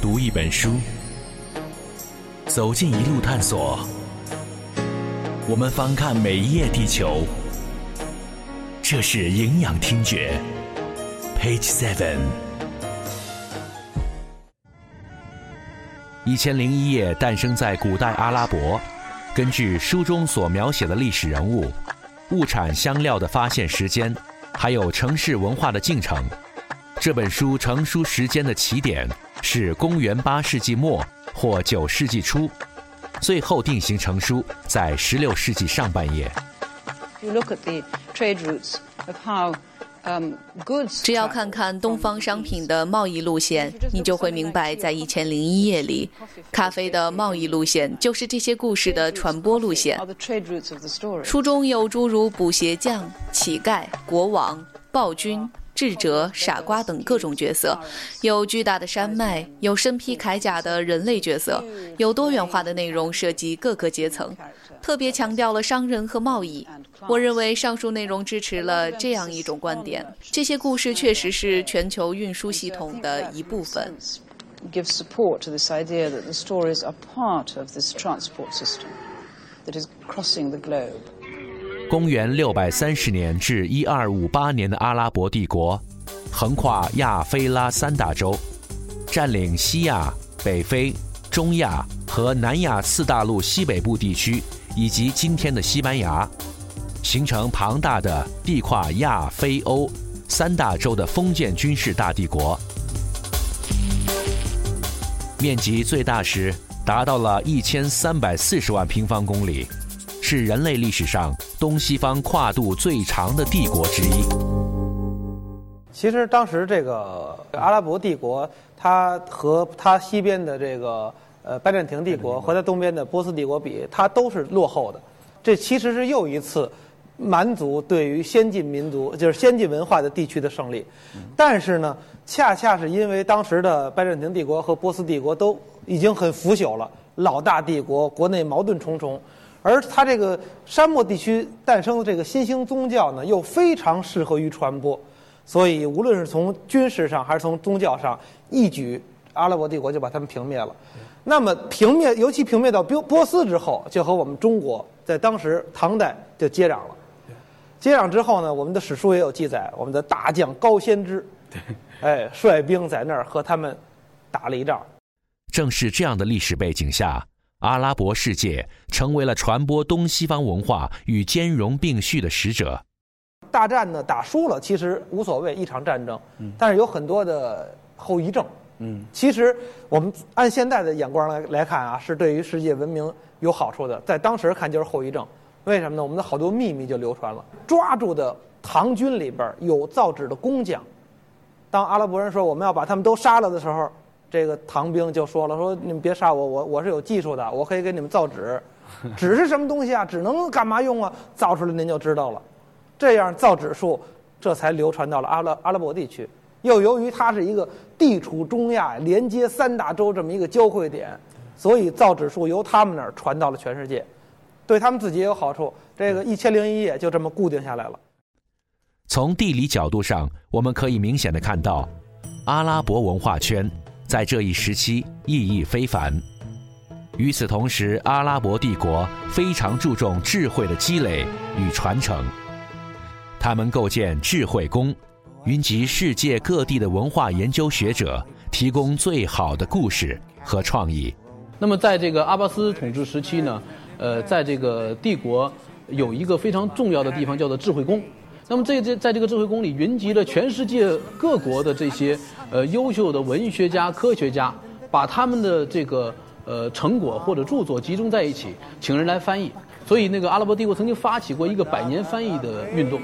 读一本书，走进一路探索。我们翻看每一页地球，这是营养听觉。Page Seven，一千零一夜诞生在古代阿拉伯。根据书中所描写的历史人物、物产、香料的发现时间，还有城市文化的进程，这本书成书时间的起点是公元八世纪末或九世纪初，最后定型成书在十六世纪上半叶。只要看看东方商品的贸易路线，你就会明白，在《一千零一夜》里，咖啡的贸易路线就是这些故事的传播路线。书中有诸如补鞋匠、乞丐、国王、暴君。智者、傻瓜等各种角色，有巨大的山脉，有身披铠甲的人类角色，有多元化的内容涉及各个阶层，特别强调了商人和贸易。我认为上述内容支持了这样一种观点：这些故事确实是全球运输系统的一部分。Give support to this idea that the stories are part of this transport system that is crossing the globe. 公元六百三十年至一二五八年的阿拉伯帝国，横跨亚非拉三大洲，占领西亚、北非、中亚和南亚四大陆西北部地区，以及今天的西班牙，形成庞大的地跨亚非欧三大洲的封建军事大帝国，面积最大时达到了一千三百四十万平方公里。是人类历史上东西方跨度最长的帝国之一。其实当时这个阿拉伯帝国，它和它西边的这个呃拜占庭帝国和它东边的波斯帝国比，它都是落后的。这其实是又一次蛮族对于先进民族，就是先进文化的地区的胜利。但是呢，恰恰是因为当时的拜占庭帝国和波斯帝国都已经很腐朽了，老大帝国国内矛盾重重。而它这个沙漠地区诞生的这个新兴宗教呢，又非常适合于传播，所以无论是从军事上还是从宗教上，一举阿拉伯帝国就把他们平灭了。那么平灭，尤其平灭到波波斯之后，就和我们中国在当时唐代就接壤了。接壤之后呢，我们的史书也有记载，我们的大将高仙芝，哎，率兵在那儿和他们打了一仗。正是这样的历史背景下。阿拉伯世界成为了传播东西方文化与兼容并蓄的使者。大战呢打输了其实无所谓，一场战争，但是有很多的后遗症。嗯，其实我们按现在的眼光来来看啊，是对于世界文明有好处的。在当时看就是后遗症，为什么呢？我们的好多秘密就流传了。抓住的唐军里边有造纸的工匠，当阿拉伯人说我们要把他们都杀了的时候。这个唐兵就说了：“说你们别杀我，我我是有技术的，我可以给你们造纸。纸是什么东西啊？纸能干嘛用啊？造出来您就知道了。这样造纸术，这才流传到了阿拉阿拉伯地区。又由于它是一个地处中亚、连接三大洲这么一个交汇点，所以造纸术由他们那儿传到了全世界，对他们自己也有好处。这个 一千零一夜就这么固定下来了。从地理角度上，我们可以明显的看到阿拉伯文化圈。”在这一时期意义非凡。与此同时，阿拉伯帝国非常注重智慧的积累与传承，他们构建智慧宫，云集世界各地的文化研究学者，提供最好的故事和创意。那么，在这个阿巴斯统治时期呢，呃，在这个帝国有一个非常重要的地方，叫做智慧宫。那么这这在这个智慧宫里云集了全世界各国的这些呃优秀的文学家、科学家，把他们的这个呃成果或者著作集中在一起，请人来翻译。所以那个阿拉伯帝国曾经发起过一个百年翻译的运动。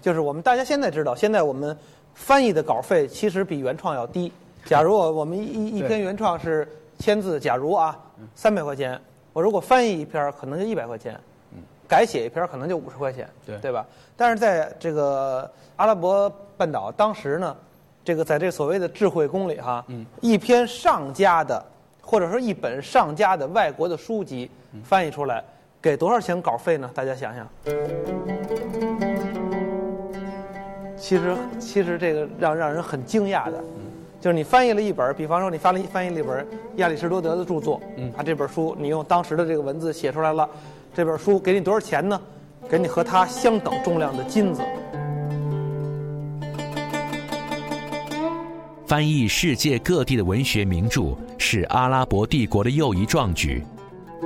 就是我们大家现在知道，现在我们翻译的稿费其实比原创要低。假如我我们一一篇原创是千字，假如啊三百块钱，我如果翻译一篇可能就一百块钱。改写一篇可能就五十块钱，对对吧？但是在这个阿拉伯半岛，当时呢，这个在这所谓的智慧宫里哈，一篇上佳的，或者说一本上佳的外国的书籍翻译出来，给多少钱稿费呢？大家想想。其实其实这个让让人很惊讶的，就是你翻译了一本，比方说你翻了翻译了一本亚里士多德的著作，嗯，啊，这本书你用当时的这个文字写出来了，这本书给你多少钱呢？给你和它相等重量的金子。翻译世界各地的文学名著是阿拉伯帝国的又一壮举，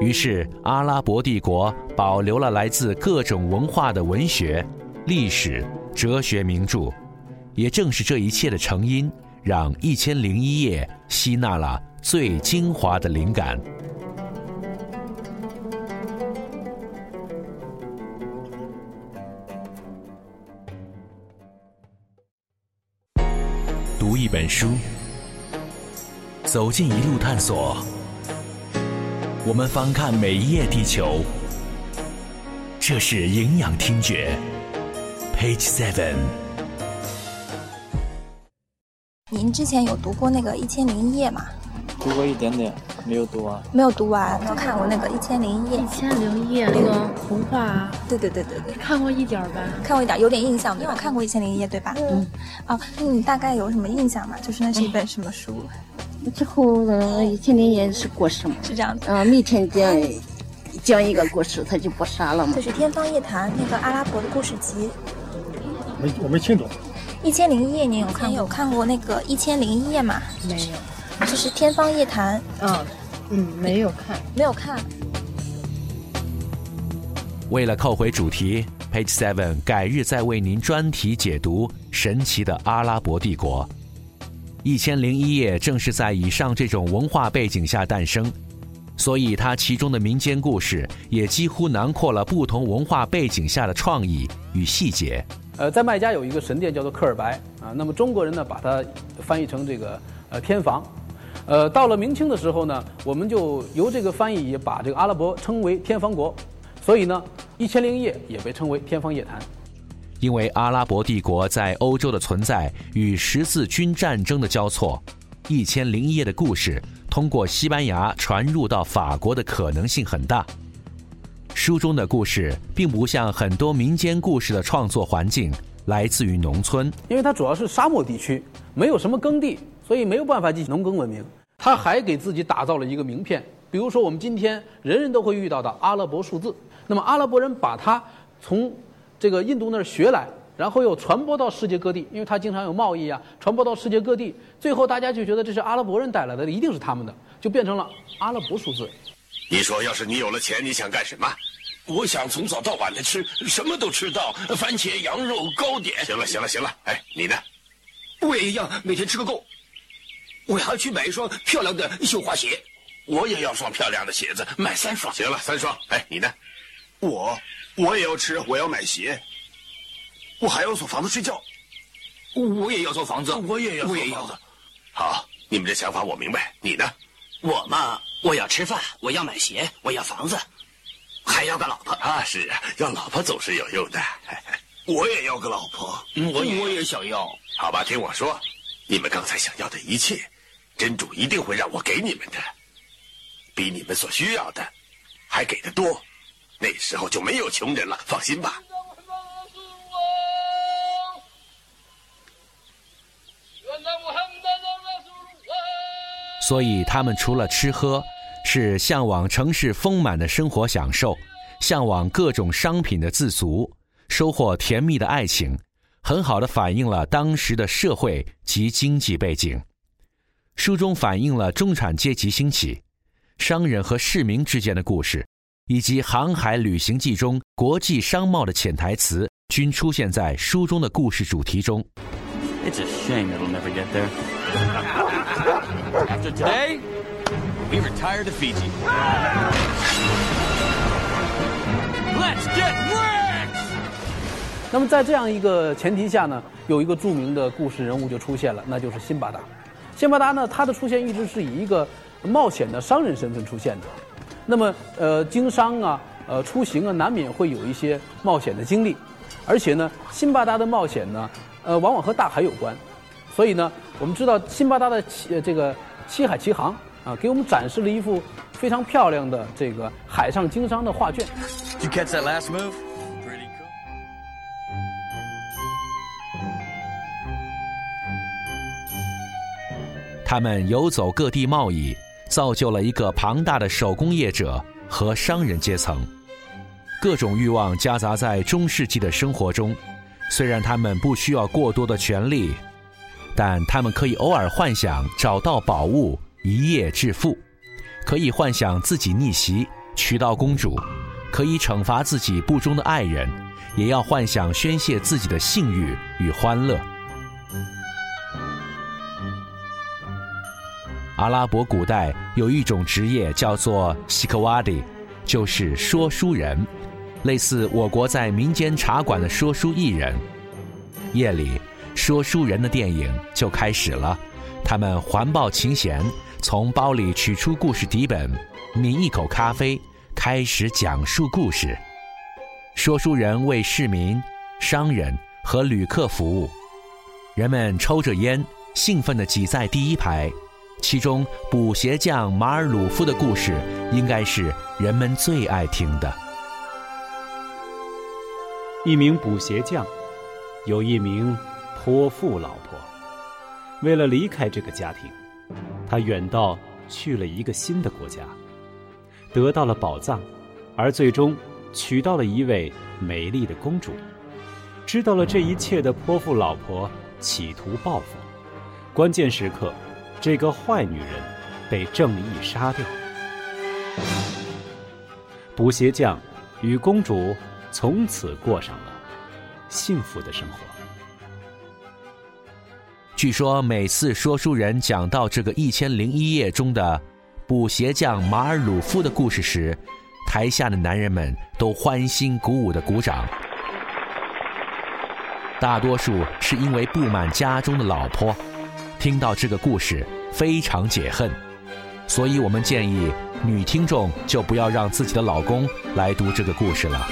于是阿拉伯帝国保留了来自各种文化的文学、历史、哲学名著。也正是这一切的成因，让《一千零一夜》吸纳了最精华的灵感。一本书，走进一路探索。我们翻看每一页地球，这是营养听觉，Page Seven。您之前有读过那个《一千零一夜》吗？读过一点点，没有读完。没有读完，就看过那个《一千零一夜》。一千零一夜那个童话。对对对对对。看过一点吧。看过一点，有点印象。没有看过《一千零一夜》对吧？嗯。哦，那你大概有什么印象吗？就是那是一本什么书？之后的《一千零一夜》是过世吗？是这样的。嗯，每天讲讲一个故事，他就不杀了吗？就是《天方夜谭》那个阿拉伯的故事集。没，我没听懂。一千零一夜，你有看有看过那个一千零一夜吗？没有。就是《天方夜谭》。嗯嗯，没有看，没有看。为了扣回主题，Page Seven 改日再为您专题解读神奇的阿拉伯帝国。一千零一夜正是在以上这种文化背景下诞生，所以它其中的民间故事也几乎囊括了不同文化背景下的创意与细节。呃，在麦加有一个神殿叫做克尔白啊，那么中国人呢把它翻译成这个呃天房。呃，到了明清的时候呢，我们就由这个翻译也把这个阿拉伯称为天方国，所以呢，《一千零一夜》也被称为《天方夜谭》。因为阿拉伯帝国在欧洲的存在与十字军战争的交错，《一千零一夜》的故事通过西班牙传入到法国的可能性很大。书中的故事并不像很多民间故事的创作环境来自于农村，因为它主要是沙漠地区，没有什么耕地，所以没有办法进行农耕文明。他还给自己打造了一个名片，比如说我们今天人人都会遇到的阿拉伯数字。那么阿拉伯人把它从这个印度那儿学来，然后又传播到世界各地，因为他经常有贸易啊，传播到世界各地。最后大家就觉得这是阿拉伯人带来的，一定是他们的，就变成了阿拉伯数字。你说，要是你有了钱，你想干什么？我想从早到晚的吃，什么都吃到，番茄、羊肉、糕点。行了，行了，行了。哎，你呢？我也一样，每天吃个够。我还要去买一双漂亮的绣花鞋，我也要双漂亮的鞋子，买三双。行了，三双。哎，你呢？我我也要吃，我要买鞋，我还要租房子睡觉，我也要租房子，我也要我也要。好，你们这想法我明白。你呢？我嘛，我要吃饭，我要买鞋，我要房子，还要个老婆啊！是啊，要老婆总是有用的。我也要个老婆，我我也想要。好吧，听我说，你们刚才想要的一切。真主一定会让我给你们的，比你们所需要的还给的多，那时候就没有穷人了。放心吧。所以他们除了吃喝，是向往城市丰满的生活享受，向往各种商品的自足，收获甜蜜的爱情，很好的反映了当时的社会及经济背景。书中反映了中产阶级兴起、商人和市民之间的故事，以及航海旅行记中国际商贸的潜台词，均出现在书中的故事主题中。It's a shame it'll never get there. After today, we retire to Fiji. Let's get rich. 那么在这样一个前提下呢，有一个著名的故事人物就出现了，那就是辛巴达。辛巴达呢，他的出现一直是以一个冒险的商人身份出现的。那么，呃，经商啊，呃，出行啊，难免会有一些冒险的经历。而且呢，辛巴达的冒险呢，呃，往往和大海有关。所以呢，我们知道辛巴达的七这个七海奇航啊，给我们展示了一幅非常漂亮的这个海上经商的画卷。You catch that last move? 他们游走各地贸易，造就了一个庞大的手工业者和商人阶层。各种欲望夹杂在中世纪的生活中，虽然他们不需要过多的权利，但他们可以偶尔幻想找到宝物，一夜致富；可以幻想自己逆袭，娶到公主；可以惩罚自己不忠的爱人，也要幻想宣泄自己的性欲与欢乐。阿拉伯古代有一种职业叫做西克瓦迪，就是说书人。类似我国在民间茶馆的说书艺人，夜里说书人的电影就开始了。他们环抱琴弦，从包里取出故事底本，抿一口咖啡，开始讲述故事。说书人为市民、商人和旅客服务。人们抽着烟，兴奋地挤在第一排。其中补鞋匠马尔鲁夫的故事，应该是人们最爱听的。一名补鞋匠，有一名泼妇老婆。为了离开这个家庭，他远道去了一个新的国家，得到了宝藏，而最终娶到了一位美丽的公主。知道了这一切的泼妇老婆企图报复，关键时刻，这个坏女人被正义杀掉。补鞋匠与公主。从此过上了幸福的生活。据说每次说书人讲到这个一千零一夜中的补鞋匠马尔鲁夫的故事时，台下的男人们都欢欣鼓舞的鼓掌。大多数是因为不满家中的老婆，听到这个故事非常解恨，所以我们建议女听众就不要让自己的老公来读这个故事了。